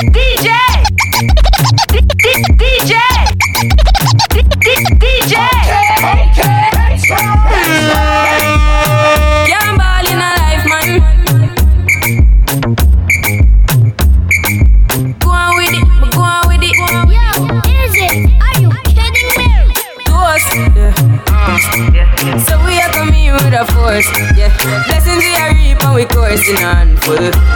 DJ. DJ. DJ. Can't ball in a life, man. Go on with it, go on with it. Yo, is it? Are you kidding me? To us, yeah. So we are coming with a force, yeah. Blessings we are reap and we coursing on full.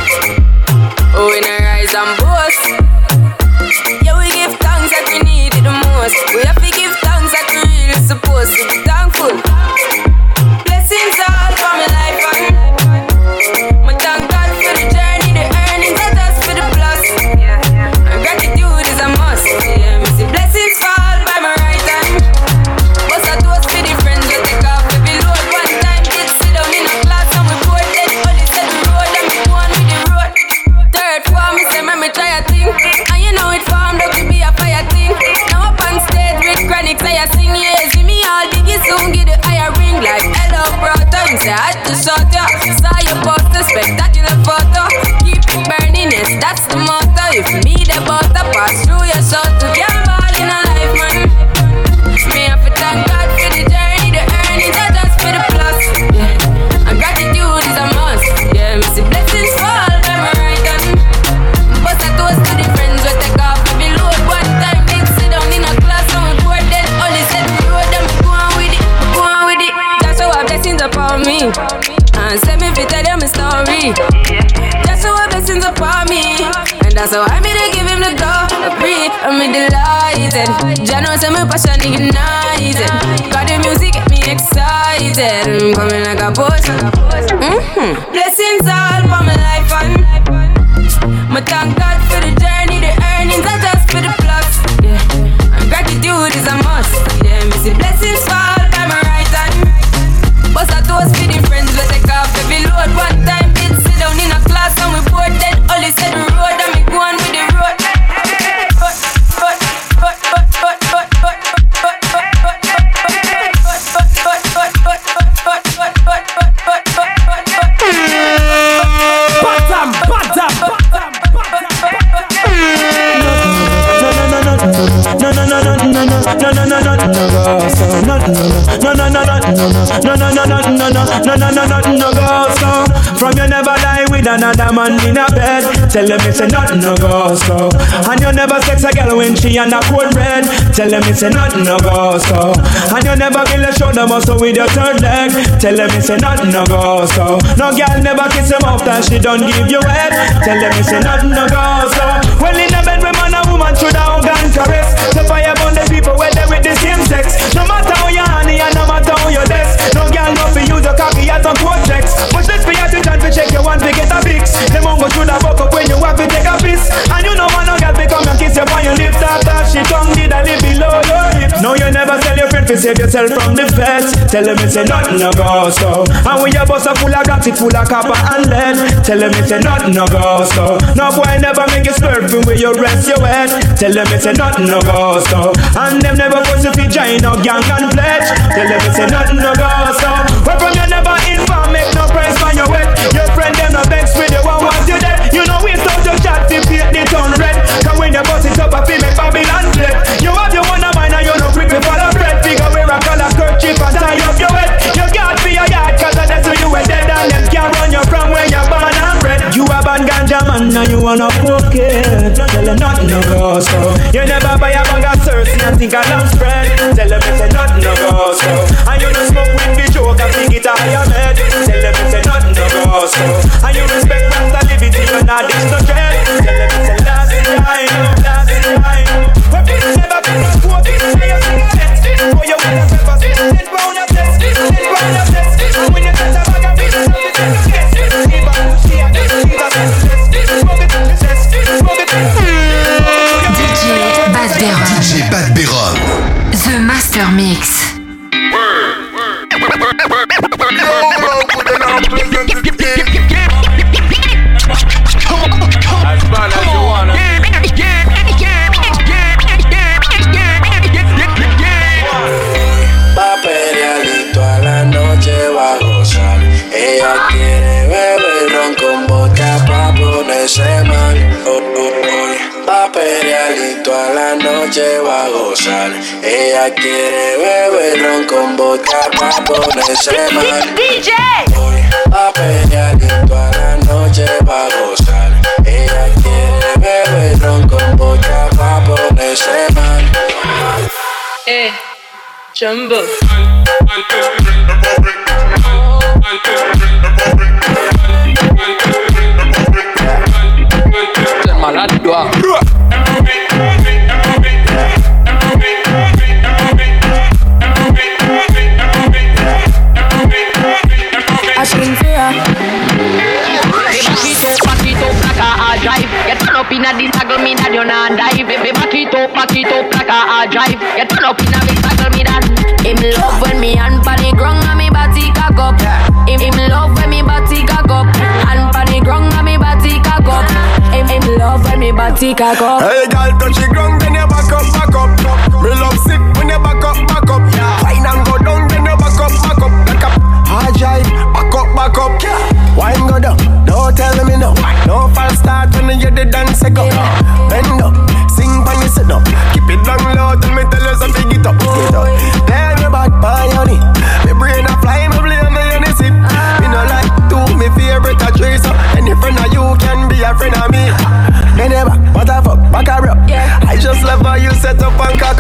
A bed. Tell them it's a nothing no go so. And you never sex a girl when she on a cold red. Tell them it's a nothing no go so. And you never kill a shoulder muscle with your third leg. Tell them it's a nothing no go so. No girl never kiss him off after she don't give you head. Tell them it's a nothing no go so. Well in a bed with man and woman should have mongo should have buck up when you have to take a piss. And you know one girl fi come and kiss you on your lips after she tongue did a live below your hips. No you never tell your friend to save yourself from the feds. Tell them it's a nothing no go so. And when your bus a full of rocks it full of copper and lead. Tell them it's a nothing no go so. No boy never make you swerve where you rest your head. Tell them it's a nothing no go so. And them never put you fi join no gang and pledge. Tell them it's a nothing no go so. From you never inform, and want you dead. You know we stop your chat fi paint the town red. Cause when you bust it up, I fi make Babylon fled. You have your one of mine and you no quick to follow bread. Figure wear a collar kerchief and tie up your head. You got for your yard cause that's where you were dead and them can't run you from where you're born and bred. You a bad ganja man and you wanna poke it. Tell them nothing no go so. You never buy a bag of Cersei and think a lamb spread. Tell them it's a mal. DJ. Voy a pelear y toda la noche va a gozar. Ella quiere beber ron con vodka pa' ponerse mal. Eh, Jumbo. Body cock up. Hey, girl, touch the ground, then you back up, back up. Me love sick when you back up, back up. Wine and go down, then you back up, back up. Back up, hard drive, back up, back up. Wine go down, don't tell me no. No false start when you the dance go. Bend up, sing when you sit up. Keep it down low, you set up and cock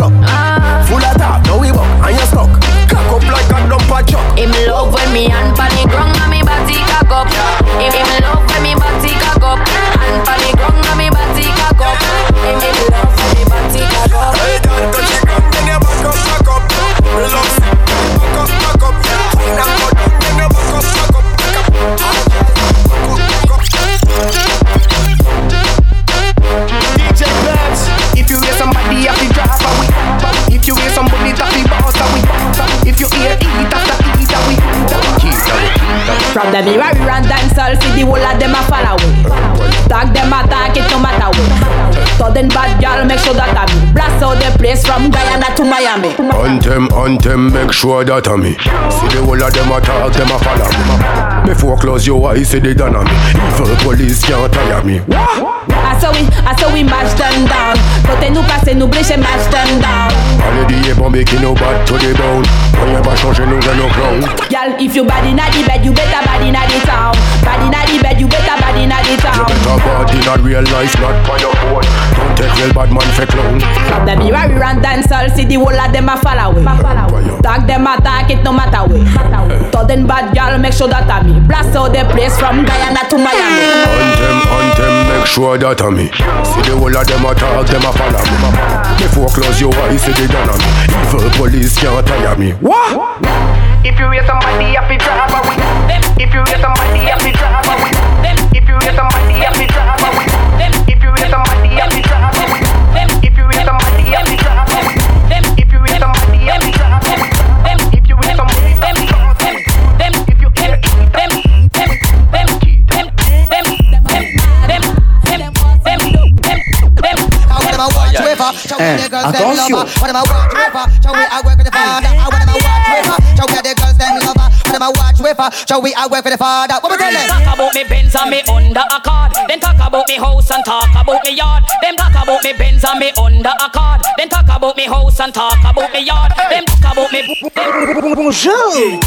sure that I'm me. See the whole of them attack, them a follow me. Before close your eyes, see the me. Evil police can't tire me. I saw we, I saw we mash them down. Côté nous passer, nous blécher mash them down. Allez bon mais qui nous bat to the bone. On y va changer nous nos clowns. Girl, if you bad inna the bed, you better bad inna the town. Bad inna the bed, you better bad the You town. better bad in a real life, not by your phone. Don't take real bad man for clown. From the mirror we run dance all see the whole of them a follow we. Tag them attack it no matter way. Sudden bad girl make sure that I me blast out the place from Guyana to Miami. Anthem, anthem, make sure that I'm me. See the whole of them attack, them a follow me. Before close your eyes, see the done on me. Evil police can't tire me. What? If you hear somebody have to drop away. If you hear somebody have to drop away. If you hear somebody Eh, attention. Shall we I work for the father? What we tell them? Talk about me Benz and me under a card. Then talk about me house and talk about me yard. Them talk about me Benz and me under a card. Then talk about me house and talk about me yard. Them talk about me. Bonjour.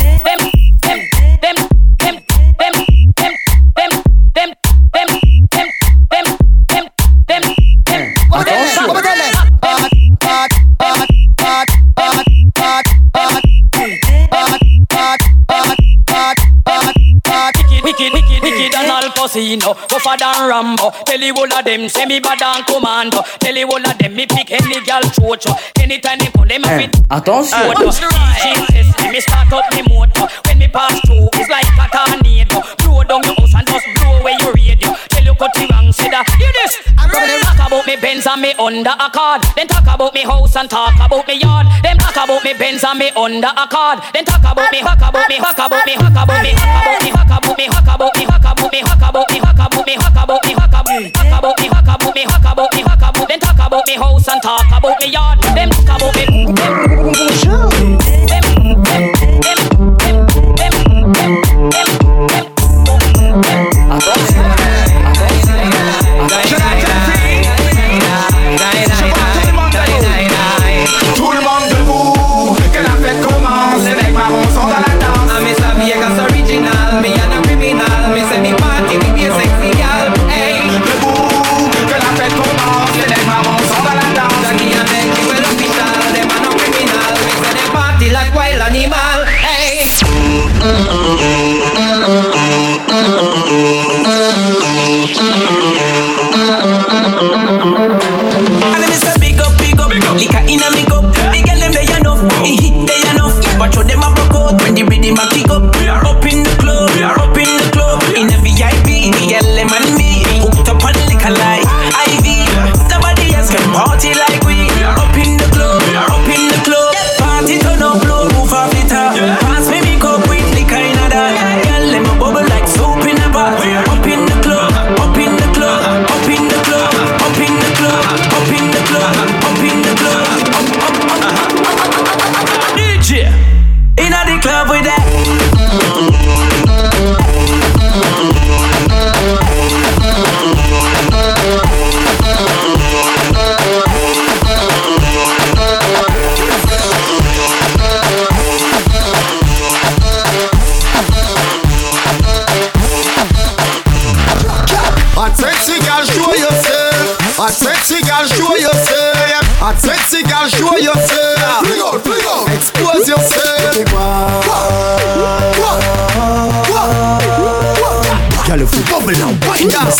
Casino. Rougher than Rambo. Tell you all of them Say me bad and commando. Tell you all of them Me pick any girl chocho. Anytime they come Them have it attention. Jesus, me start up me motor When me pass through It's like a tornado. Blow down your house And just blow away your radio. Tell you cut it wrong Say that Hear this? I'm coming Talk about me Benz and me under a card Then talk about me house And talk about me yard Then talk about me Benz and me under a card Then talk about me Talk about me Talk about me Talk about me Talk about me Talk about me Talk about me Talk about me Talk about me Talk about me Talk about me Talk about me Talk about me Talk about me Talk about me Then talk about me house And talk about me yard Then talk about me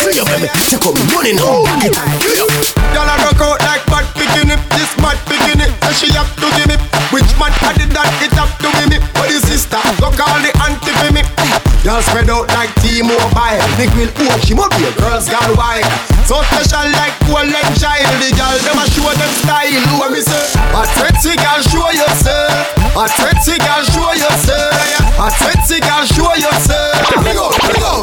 see you, baby. Take up money now, back it up. Girl, I rock out like bad bikini. This mad bikini, and she have to give me. Which man I did that? It have to be me. But the sister, go call the auntie for me. Girl spread out like T-Mobile. Big will oh, she a girl's gone wild. So special like golden child. The girl them a show them style. What me say? A sexy girl, show yourself. A sexy girl, show yourself. A sexy girl, show yourself. Bring out, down,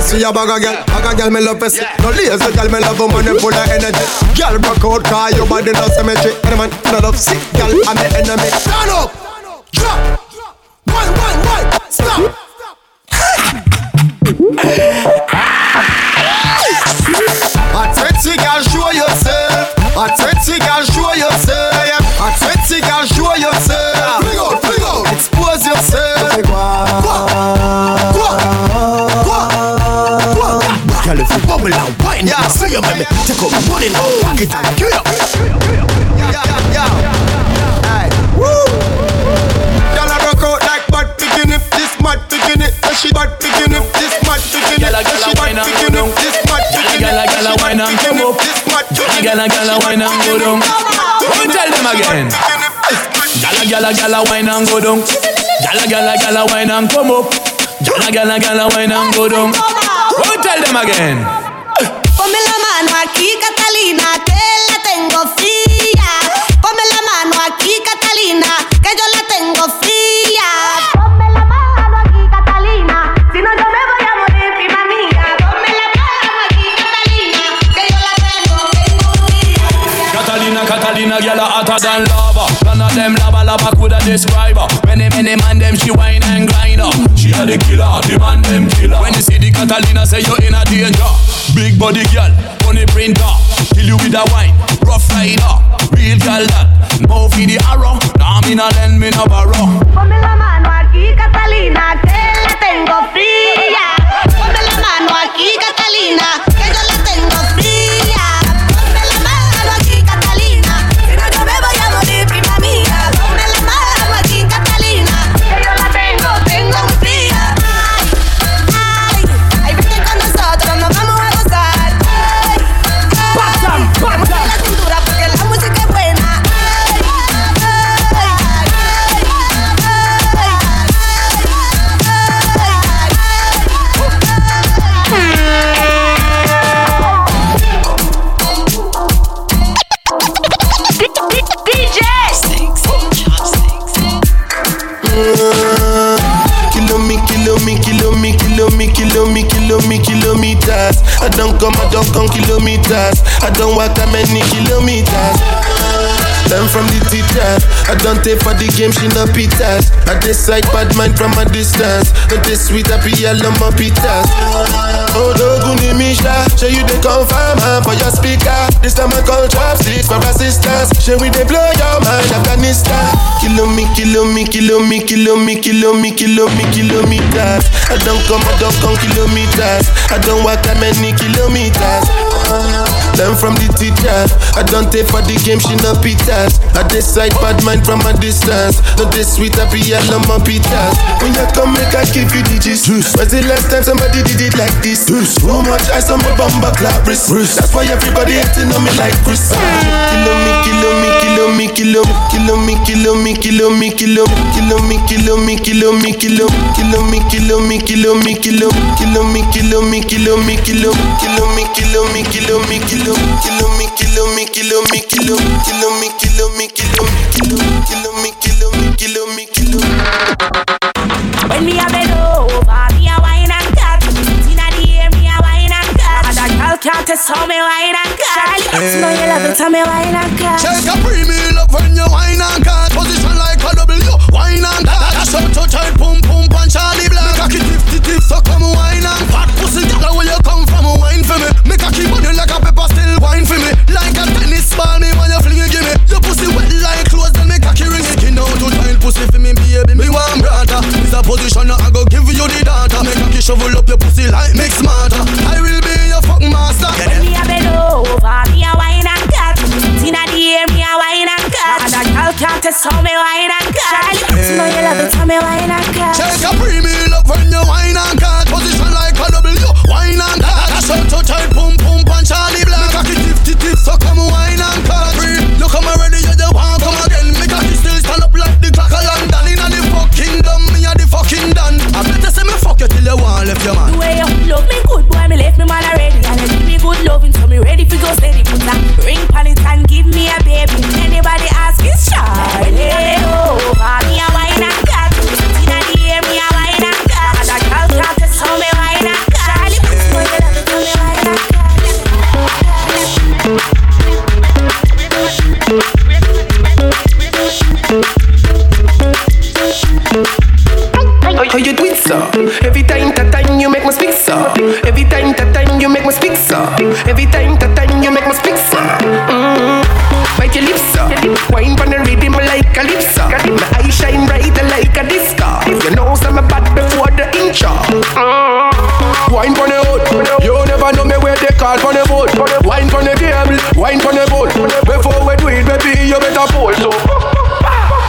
see a bag of girl, bag of girl me love to. No lazy girl me love woman them full of energy. Girl rock out car your body no symmetry. Any man no love sick girl I'm the enemy. Stand up, drop, one, one, one, stop. nothing. Yeah, see you, baby. Take up my money now. Pack it and kill. Yeah, yeah, Woo. Y'all rock out like bad picking this mad picking it. She bad picking this mad picking it. She bad picking this mad picking it. Gala gala wine and go down. Gala gala wine and go down. Don't tell them again. Gala gala gala wine and go down. Gala gala gala wine and come up. Gala gala gala wine and go down. Don't tell them again. La mano aquí, Catalina, que la tengo fría. Ponme la mano aquí, Catalina, que yo la tengo fría. Ponme la mano aquí, Catalina, si no yo me voy a morir, prima mía. Ponme la mano aquí, Catalina, que yo la tengo, tengo fría. Catalina, Catalina, gyal a hotter than lava. None of them lava lava coulda describe her. Many many man them she whine and grind her. She a the killer, the man them killer. When you see the Catalina, say you in a danger. Big body girl, money printer, kill you with a wine. Rough rider, real girl that. Move for the arrow, nah me nah lend me no borrow. Ponme la mano aquí, Catalina, que la tengo fría. Ponme la mano aquí, Catalina, que yo la tengo fría. I don't come, I don't come kilometers. I don't walk that many kilometers. Learn from the teacher. I don't take for the game, she no pitas. I decide bad mind from a distance. Not this sweet, happy yellow, my pitas. Oh, Doguni Misha, show you the confirm huh, for your speaker. This time I call chopsticks for assistance. Show we they blow your mind, Afghanistan. Kilo me, kilo me, kilo me, kilo me, kilo me, kilo me, kilometers. I don't come, I don't come kilometers. I don't walk that many kilometers. Learn from the teacher. I don't take for the game, she no pitas. I decide bad mind from a distance. Not this sweet, happy yellow, my pitas. When you come, make I give you digits. When's the last time somebody did it like this? Too much ice on my bumper clap wrist. That's why everybody hating on me like Chris. Kilo me, kilo me, kilo me, kilo me, kilo me, kilo me, kilo me, kilo me, kilo me, kilo me, kilo me, kilo kilo me, kilo me, kilo me, kilo kilo me, kilo me, kilo me, kilo kilo me, kilo me, kilo me, kilo kilo me, kilo me, kilo me, kilo kilo me, kilo me, kilo me, kilo kilo me, kilo me, kilo me, kilo. When me a bend over, me a wine and cut. Inna the air, me a wine and cut. And a girl can't test how me wine and cut. Charlie, know you love it, how me wine and cut. Shake a premium up when you wine and cut. Position like a W, wine and cut. That's up to tight, pum pum punch Charlie Black. Make it. So come wine and hot pussy, girl, where you come from? Wine for me. Make a key, on you like a pepper, still wine for me. Like a tennis ball, me when you fling it, give me. Your pussy wet like clothes, then make a key ring it. You know to time pussy for me, baby, me one brother. It's a position I go give you the data. Make a key shovel up your pussy like mix smarter. I will be your fuck master. Yeah. Me a bed over, me a wine and cut. Inna the air, me a wine and cut. And a girl can't tell me wine and cut. Charlie, you know you love it, tell me wine and cut. Check a premium. Me left me man already. And you give me good loving, so me ready for go steady. Put a ring pon it and give me a baby. Me where call pon the boat. Wine pon the table, wine pon the boat. Before we do it, baby, you better pull. So.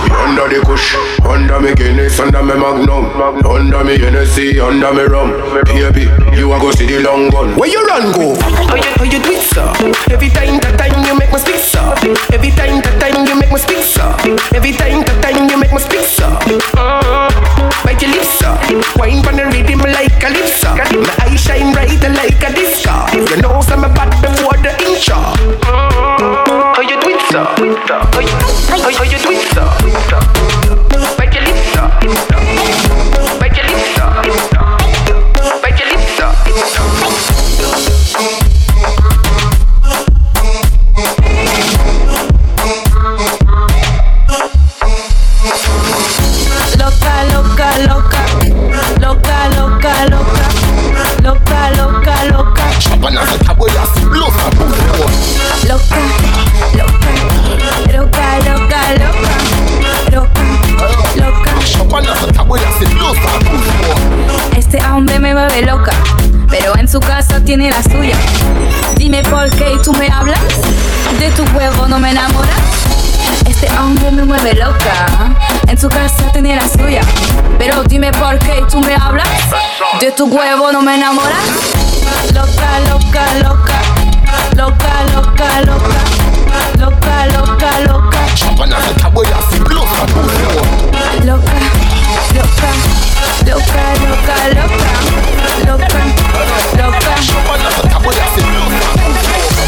We under the kush, under me Guinness, under me Magnum, under me Hennessy, under me rum. Baby, you a go see the long gun. Where you run go? How you, how you do it, sir? Every time, that time you make me speak, sir. Every time, that time you make me speak, sir. Every time, that time you make me speak, sir. Bite your lips, sir. Wine pon the rhythm like calypso. My eyes shine brighter like a disco. You know some bad before the intro. no me enamoras. Este hombre me mueve loca. En tu casa tenía la suya. Pero dime por qué tú me hablas. De tu huevo no me enamoras. Loca, loca, loca. Loca, loca, loca. Loca, loca, loca. Loca, loca, loca, loca, loca, loca, loca.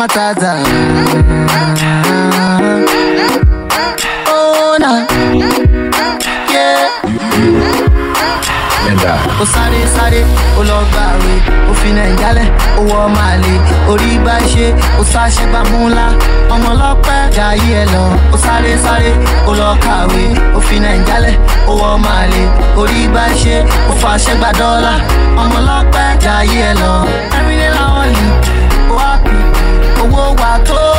matata. Oh na Yeah. I. ó sáré sáré ó lọ gbàwé ó fi nàìjálẹ̀ ó wọ màlè orí bá ṣe ó sáṣẹ gbà mú ńlá ọmọ ọlọ́pẹ́ jayé ẹ lọ ó sáré sáré ó lọ kàwé ó fi nàìjálẹ̀ ó wọ màlè orí bá ṣe ó fàṣẹ gbà dọ́là ọmọ ọlọ́pẹ́ jayé ẹ lọ na only ó happy owó wa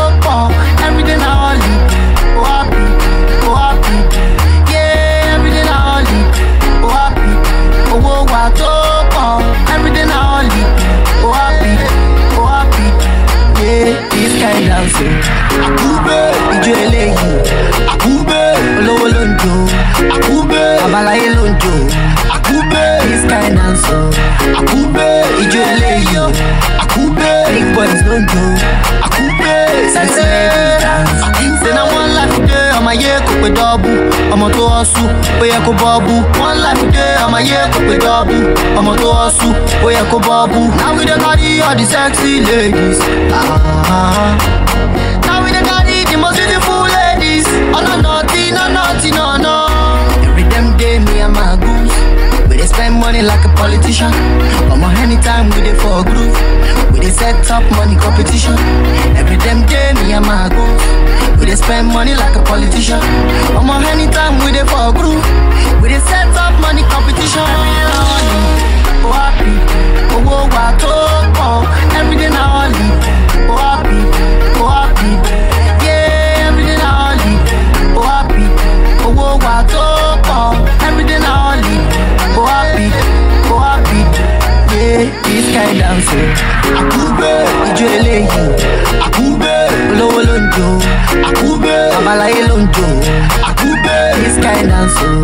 ọ̀ṣù ó yẹ kó bọ́ọ̀bù. now we dey carry all the sexy ladies. Ah, spend money like a politician. Omo anytime we dey for a groove. We dey set up money competition. Every damn day me and my goals. We dey spend money like a politician. Omo anytime we dey for a groove. We dey set up money competition. Oh happy, owó. Everyday. Oh Kind dancing. Àkúgbé ìjọ eléyìí. Àkúgbé olówó ló ń jó. Àkúgbé babaláyé ló ń jó. Àkúgbé this kind dancing.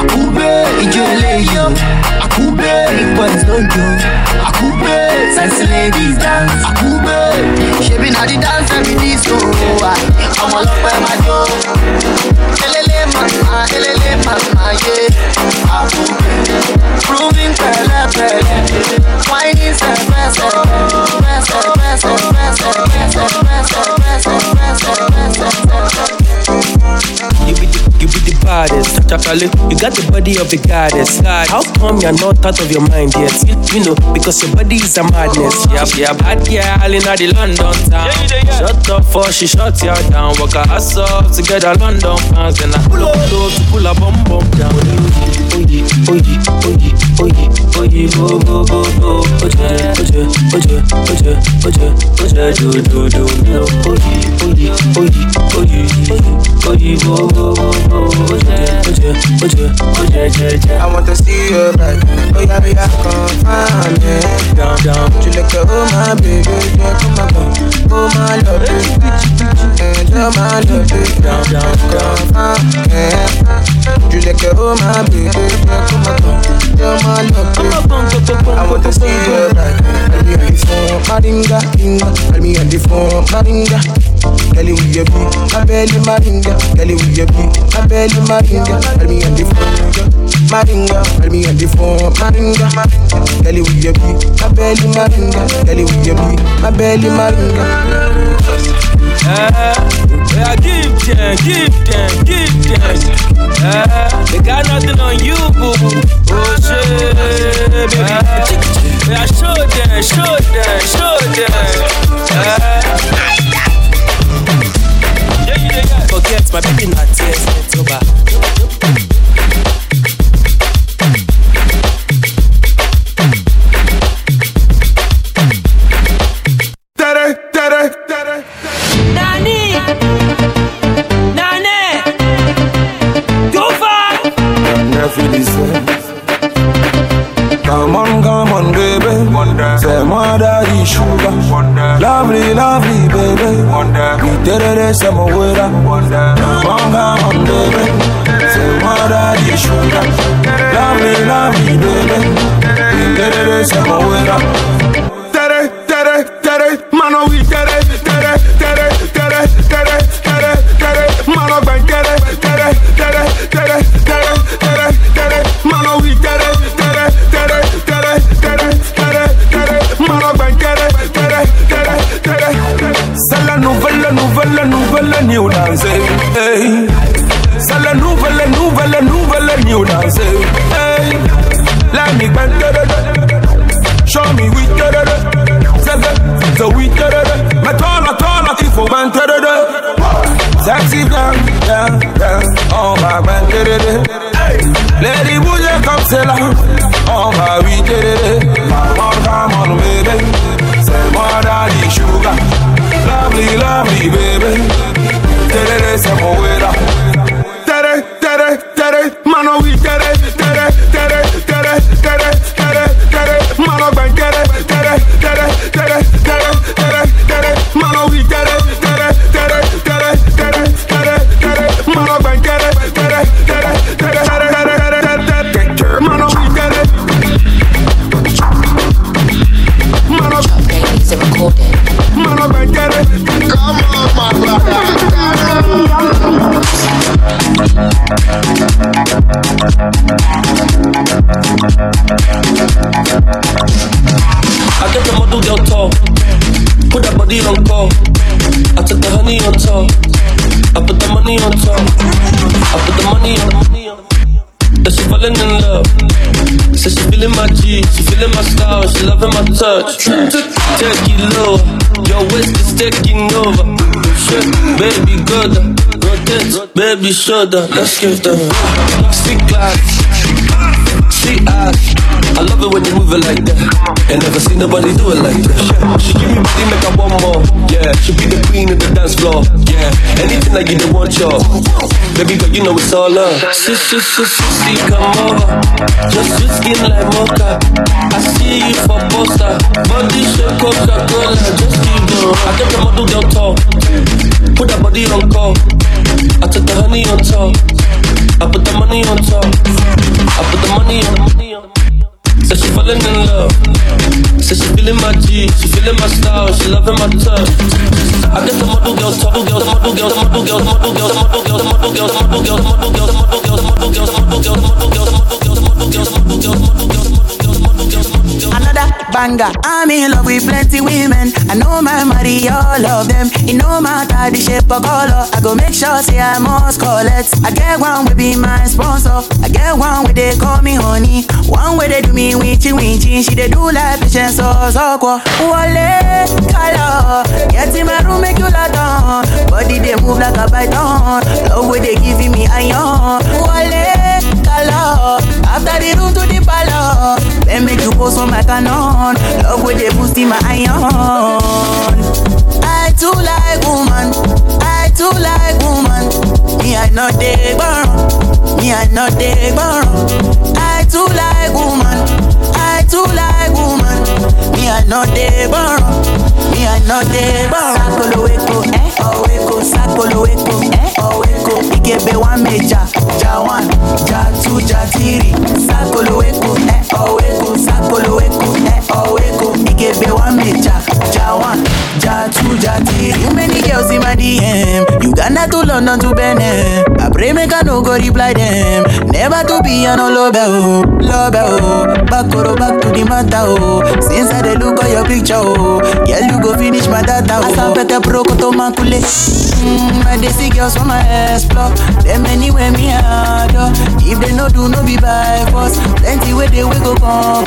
Àkúgbé ìjọ eléyìí. Àkúgbé big boys ló ń jó. Àkúgbé sexy ladies dance. Àkúgbé ṣebí na the dance every disco. Oh, ah. Ọmọ ọlọ́pẹ́ máa jó. Mama, elele mama, yeah. Àkúgbé proving pẹ̀lẹ́pẹ̀lẹ́. Whining sẹ̀pẹ̀sẹ̀. Pẹ̀sẹ̀ pẹ̀sẹ̀ pẹ̀sẹ̀ pẹ̀sẹ̀ pẹ̀sẹ̀ pẹ̀sẹ̀ the Chakale. You got the body of the goddess. How come you're not out of your mind yet? You, you know, because your body is a madness. Yep, yep. Bad girl in the London town. Shut up for she shut you down. Walk her ass up together, London fans. Then I pull up low to pull a bum bum down. Oh yeah, oh yeah, oh yeah, oh yeah, oh yeah, go go go go. Oje, oje, oje, oje, oje, oje, do do do do. Oh yeah, oh yeah, oh yeah, oh yeah, oh yeah, go go go go. I want to see you back. Oh yeah, I come find me. Down, down. You look at oh my baby, yeah, come on, come. oh my love, and oh my love, down, down, come find me. You look at oh my baby, yeah, come on, come. oh my love. I want to see you back. Tell me on the phone, Maringa, Inga. Tell me on the phone, Maringa. Kelly, will you be my belly, Maringa? Kelly, will you be my belly, Maringa? Tell me on the phone, Maringa. Tell me on the phone, Maringa. Kelly, will you be my belly, Maringa? Kelly, will you be my belly, Maringa? Uh, yeah, give them, give them, give them. Uh, they got nothing on you, boo. Oh shit, baby. Uh, yeah, show them, show them, show them. Yeah. Forget my baby, not tere. Nani, Nani, too far. Never listen. Come her. Come on, come on, baby. Say more daddy sugar. Lovely, lovely, baby. We did it, I put the money on top, I put the money on. That she falling in love. Says she feeling my G, she feeling my style, she loving my touch. Take it low, your waist is taking over. Shit, baby, good. Rotate, baby, shoulder. Let's give them six glass, six eyes. I love it when you move it like that. Ain't never seen nobody do it like that. She give me body, make I want more. Yeah, she be the queen of the dance floor. Yeah, anything that you don't want, y'all. Baby, girl, you know it's all love. Sis, sis, sis, sis, come over. Just sweet skin like mocha. I see you for poster. Body shape Coca-Cola. Oh, just keep going. I get the model girl tall. Put that body on call. I took the honey on top. I put the money on top. I put the money on falling in love. Said she feeling my G, she feeling my style, she loving my touch. I the model girl, top girl, the model girl, the model girl, the model girl, the model girl, the model girl, the model girl, the model girl, the model girl, the model girl, the model girl, the model girl, the model girl, the model girl, the model girl, the model girl. Another banger. I'm in love with plenty women. I know my money, all of them. It no matter the shape or color. I go make sure say I must call it. I get one will be my sponsor. I get one where they call me honey. One where they do me winchy winchy. She they do like patience so Wale color. Get in my room make you lot on. Body they move like a python. Love where they giving me iron. Wale After the room to the palace. Then make you post on my canon. Love where they boost in my iron. I too like woman. I too like woman. Me I not dey burn. Me I not dey burn. I too like woman. I too like woman. Me I not dey burn. Me I not dey burn. Sakolo weko, eh? Oh weko, sakolo weko, eh? Oh weko. Ikebe one meja, ja one, ja two, ja three. Sakolo weko, eh? Oh weko, sakolo weko, eh? Oh weko. Ikebe one meja, ja one, ja two, ja three. Too many girls in my DM. Uganda to London to Benin. I pray make I no go reply them. Never to be an love oh, love oh. Back or back to the matter oh. Since I look at your picture oh, girl you go finish my data oh. Asa pete proko to makule. Mm, I dey see girls for my ass explore. Them anywhere me adore. If they no do no be by force. Plenty way they we go come.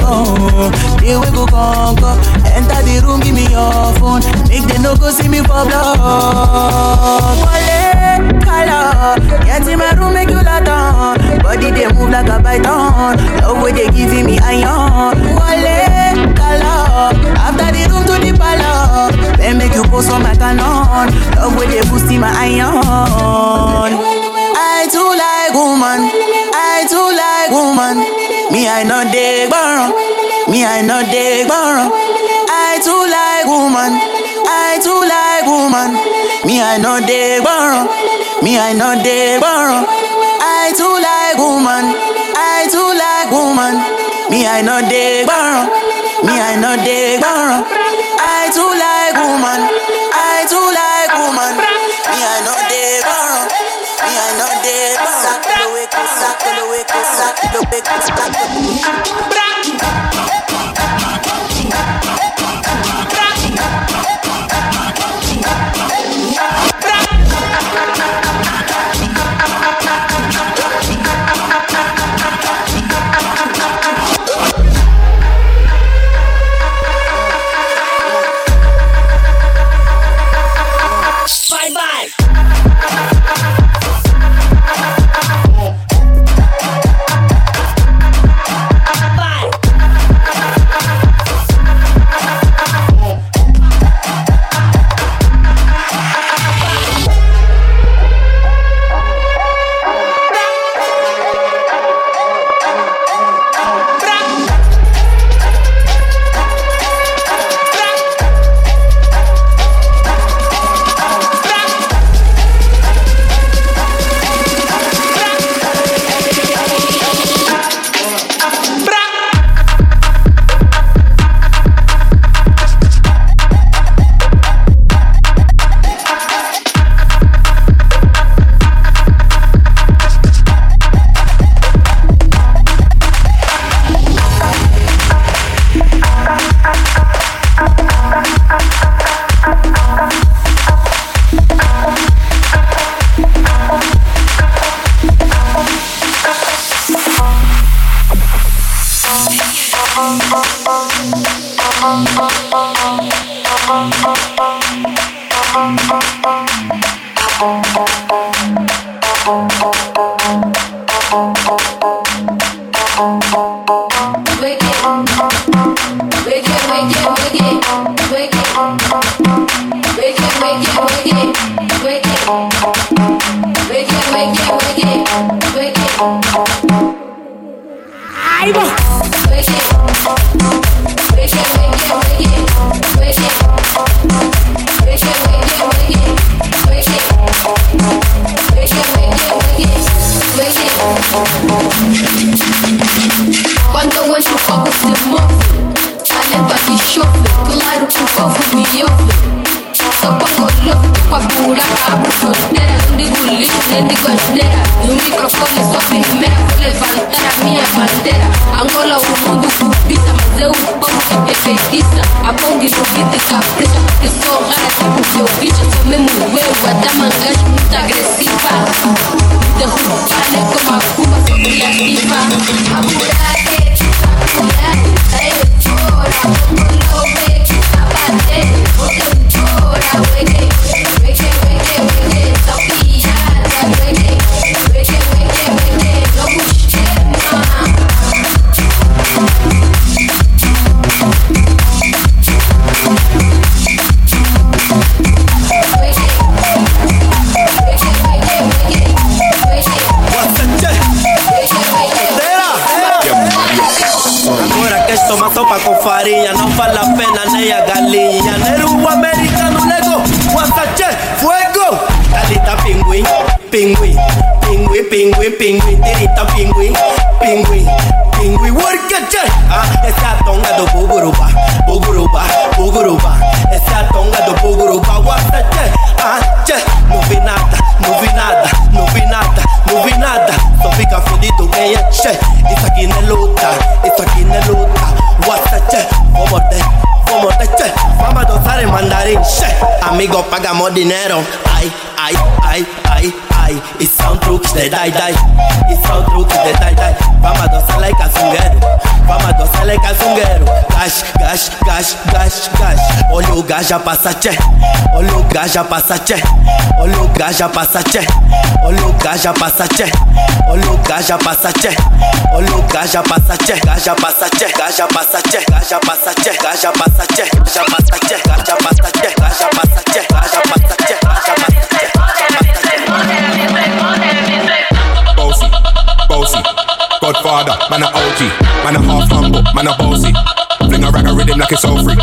They we go come. Enter the room give me your phone. Make they no go see me for blood. Wale color. Get in my room make you lot on. Body they move like a python. Love way they giving me iron. Wale After the room to the palace. Then make you post on my canon. Love they boost in my iron. I too like woman. I too like woman. Me I not dey burn. Me I not dey burn. I too like woman. I too like woman. Me I not dey burn. Me I not dey burn. I too like woman. I too like woman. Me I not dey burn. I too like woman, I too like woman. Me I no dey gbọ́ràn, me I no dey gbọ́ràn. Sakolowe kosa, kolowe kosa, kolowe kosa. Thank you. Pinguim, tirita pinguim, pinguim, pinguim, workache. Ah, essa tonga do buguruba, buguruba, buguruba. Essa tonga do buguruba, guasache. Ah, che, não vi nada, não vi nada, não vi nada, não vi nada. Só fica fudido quem é che. Isso aqui não é luta, isso aqui não é luta. Guasache, vou morder, vou morder che. Vamos dançar em mandarim che. Amigo, pagamos dinheiro. Ai, ai, ai, ai, ai. E são truques de dai dai. E são truques de dai dai. Vamos dançar like azungueiro. Vamos dançar like azungueiro. Gás, gás, gás, gás, gás. Olha o gás já passa che. Olha o gás já passa che. Olha o gás já passa che. Olha o gás já passa che. Olha o gás já passa che. Olha o gás já passa che. Gás já passa che. Gás já passa che. Gás já passa che. Gás já passa che. Gás já passa che. Gás já passa che. Gás já passa che. Gás já passa che. Gás já passa Godfather, man a OG, man a half humble, man a bossy. Fling a rag a rhythm like it's all free.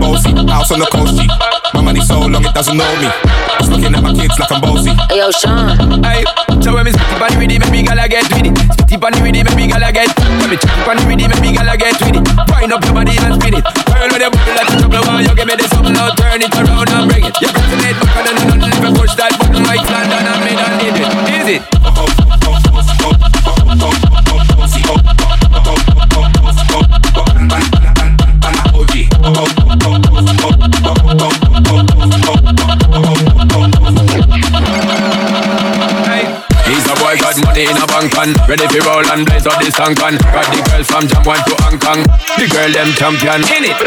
Bossy, house on the coast G. My money so long it doesn't know me. It's looking at my kids like I'm bossy. Yo, Sean. Hey, so when me spitty bunny with it, maybe gala get with it. Spitty bunny with it, maybe gala get. When me chitty bunny with it, maybe gala get with it. Wind up your body and spin it. Girl with your bubble like a trouble, why you give me this something now? Turn it around and bring it. You pressing it back and then you never push that button like London and me done did it. Is it? Got in a and ready for roll and blaze up this tank and got the girls from Jam One to Hong Kong. The girl them champion in it.